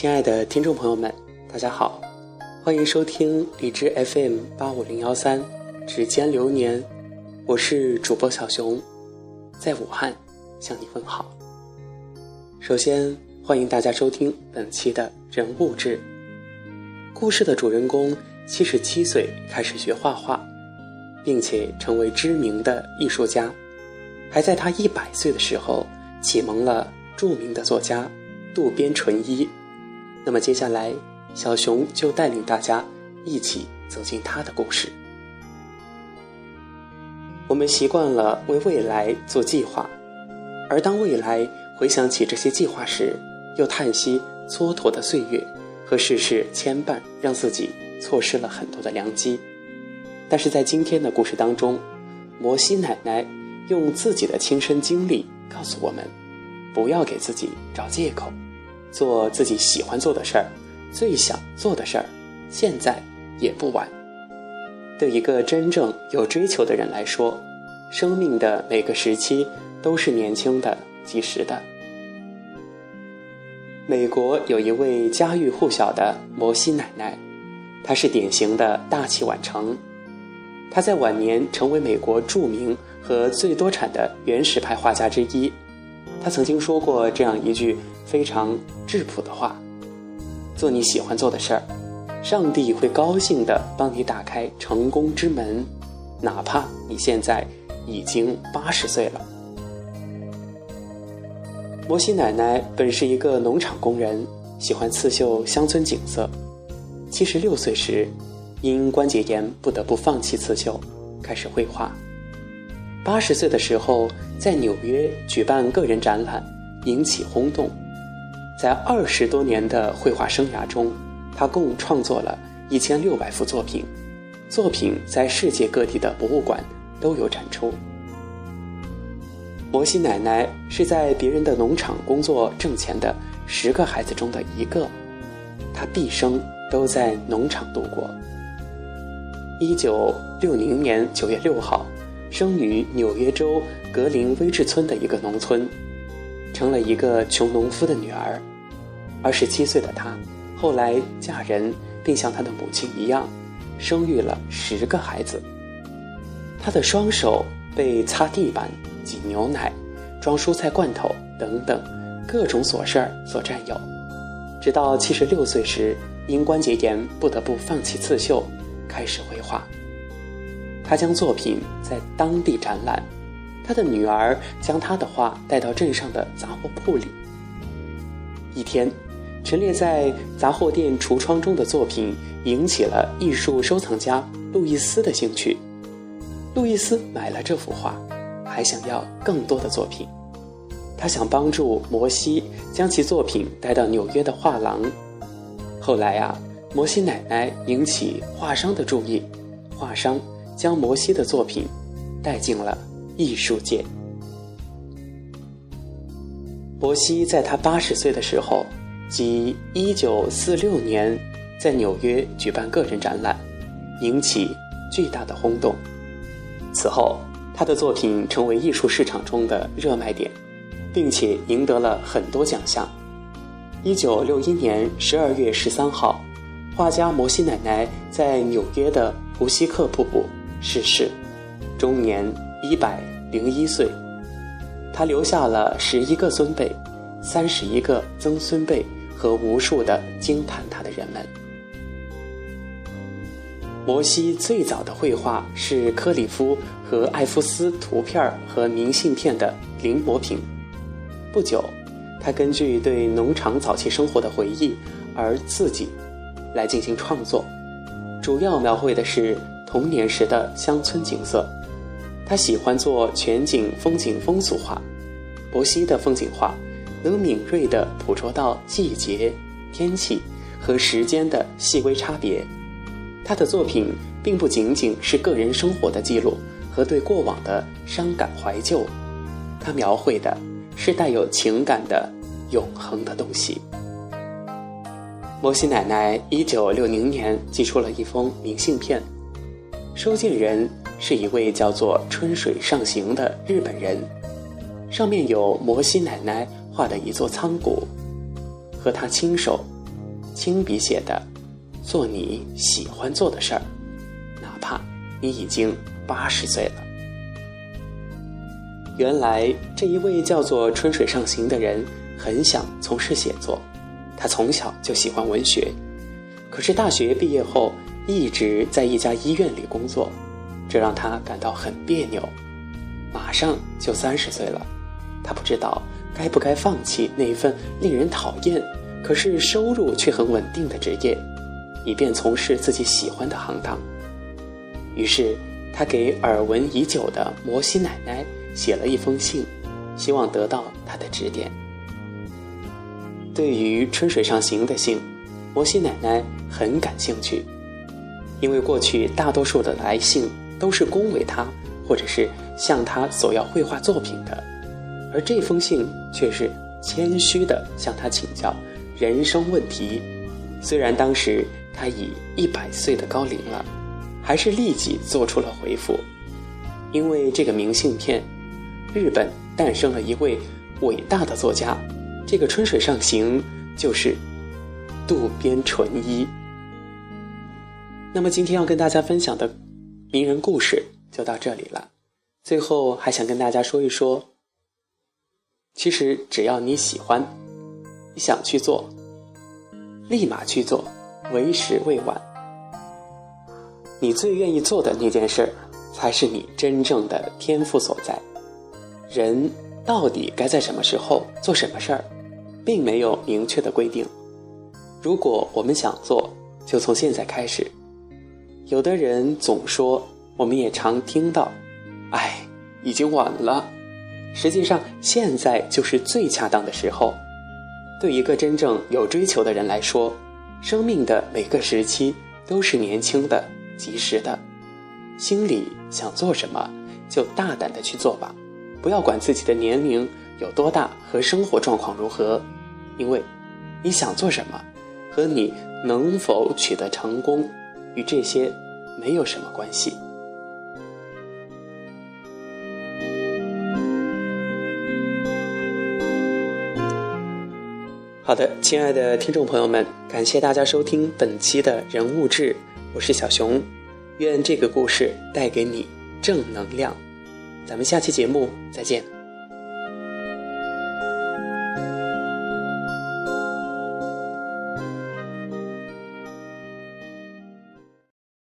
亲爱的听众朋友们，大家好，欢迎收听荔枝 FM 八五零幺三指尖流年，我是主播小熊，在武汉向你问好。首先欢迎大家收听本期的人物志。故事的主人公七十七岁开始学画画，并且成为知名的艺术家，还在他一百岁的时候启蒙了著名的作家渡边淳一。那么接下来，小熊就带领大家一起走进他的故事。我们习惯了为未来做计划，而当未来回想起这些计划时，又叹息蹉跎的岁月和世事牵绊，让自己错失了很多的良机。但是在今天的故事当中，摩西奶奶用自己的亲身经历告诉我们：不要给自己找借口。做自己喜欢做的事儿，最想做的事儿，现在也不晚。对一个真正有追求的人来说，生命的每个时期都是年轻的、及时的。美国有一位家喻户晓的摩西奶奶，她是典型的大器晚成。她在晚年成为美国著名和最多产的原始派画家之一。她曾经说过这样一句。非常质朴的话，做你喜欢做的事儿，上帝会高兴的帮你打开成功之门，哪怕你现在已经八十岁了。摩西奶奶本是一个农场工人，喜欢刺绣乡村景色。七十六岁时，因关节炎不得不放弃刺绣，开始绘画。八十岁的时候，在纽约举办个人展览，引起轰动。在二十多年的绘画生涯中，他共创作了一千六百幅作品，作品在世界各地的博物馆都有展出。摩西奶奶是在别人的农场工作挣钱的十个孩子中的一个，她毕生都在农场度过。一九六零年九月六号，生于纽约州格林威治村的一个农村，成了一个穷农夫的女儿。二十七岁的她，后来嫁人，并像她的母亲一样，生育了十个孩子。她的双手被擦地板、挤牛奶、装蔬菜罐头等等各种琐事儿所占有，直到七十六岁时，因关节炎不得不放弃刺绣，开始绘画。她将作品在当地展览，他的女儿将他的画带到镇上的杂货铺里。一天。陈列在杂货店橱窗中的作品引起了艺术收藏家路易斯的兴趣。路易斯买了这幅画，还想要更多的作品。他想帮助摩西将其作品带到纽约的画廊。后来呀，摩西奶奶引起画商的注意，画商将摩西的作品带进了艺术界。摩西在他八十岁的时候。即一九四六年，在纽约举办个人展览，引起巨大的轰动。此后，他的作品成为艺术市场中的热卖点，并且赢得了很多奖项。一九六一年十二月十三号，画家摩西奶奶在纽约的胡西克瀑布逝世，终年一百零一岁。他留下了十一个孙辈，三十一个曾孙辈。和无数的惊叹他的人们。摩西最早的绘画是克里夫和艾夫斯图片和明信片的临摹品。不久，他根据对农场早期生活的回忆而自己来进行创作，主要描绘的是童年时的乡村景色。他喜欢做全景风景风俗画，摩西的风景画。能敏锐地捕捉到季节、天气和时间的细微差别。他的作品并不仅仅是个人生活的记录和对过往的伤感怀旧，他描绘的是带有情感的永恒的东西。摩西奶奶一九六零年寄出了一封明信片，收件人是一位叫做春水上行的日本人，上面有摩西奶奶。画的一座仓谷，和他亲手亲笔写的“做你喜欢做的事儿”，哪怕你已经八十岁了。原来这一位叫做春水上行的人很想从事写作，他从小就喜欢文学，可是大学毕业后一直在一家医院里工作，这让他感到很别扭。马上就三十岁了，他不知道该不该放弃那一份令人讨厌。可是收入却很稳定的职业，以便从事自己喜欢的行当。于是，他给耳闻已久的摩西奶奶写了一封信，希望得到她的指点。对于春水上行的信，摩西奶奶很感兴趣，因为过去大多数的来信都是恭维他，或者是向他索要绘画作品的，而这封信却是谦虚的向他请教。人生问题，虽然当时他已一百岁的高龄了，还是立即做出了回复。因为这个明信片，日本诞生了一位伟大的作家，这个春水上行就是渡边淳一。那么今天要跟大家分享的名人故事就到这里了。最后还想跟大家说一说，其实只要你喜欢。你想去做，立马去做，为时未晚。你最愿意做的那件事儿，才是你真正的天赋所在。人到底该在什么时候做什么事儿，并没有明确的规定。如果我们想做，就从现在开始。有的人总说，我们也常听到：“哎，已经晚了。”实际上，现在就是最恰当的时候。对一个真正有追求的人来说，生命的每个时期都是年轻的、及时的。心里想做什么，就大胆的去做吧，不要管自己的年龄有多大和生活状况如何，因为你想做什么，和你能否取得成功，与这些没有什么关系。好的，亲爱的听众朋友们，感谢大家收听本期的人物志，我是小熊，愿这个故事带给你正能量，咱们下期节目再见。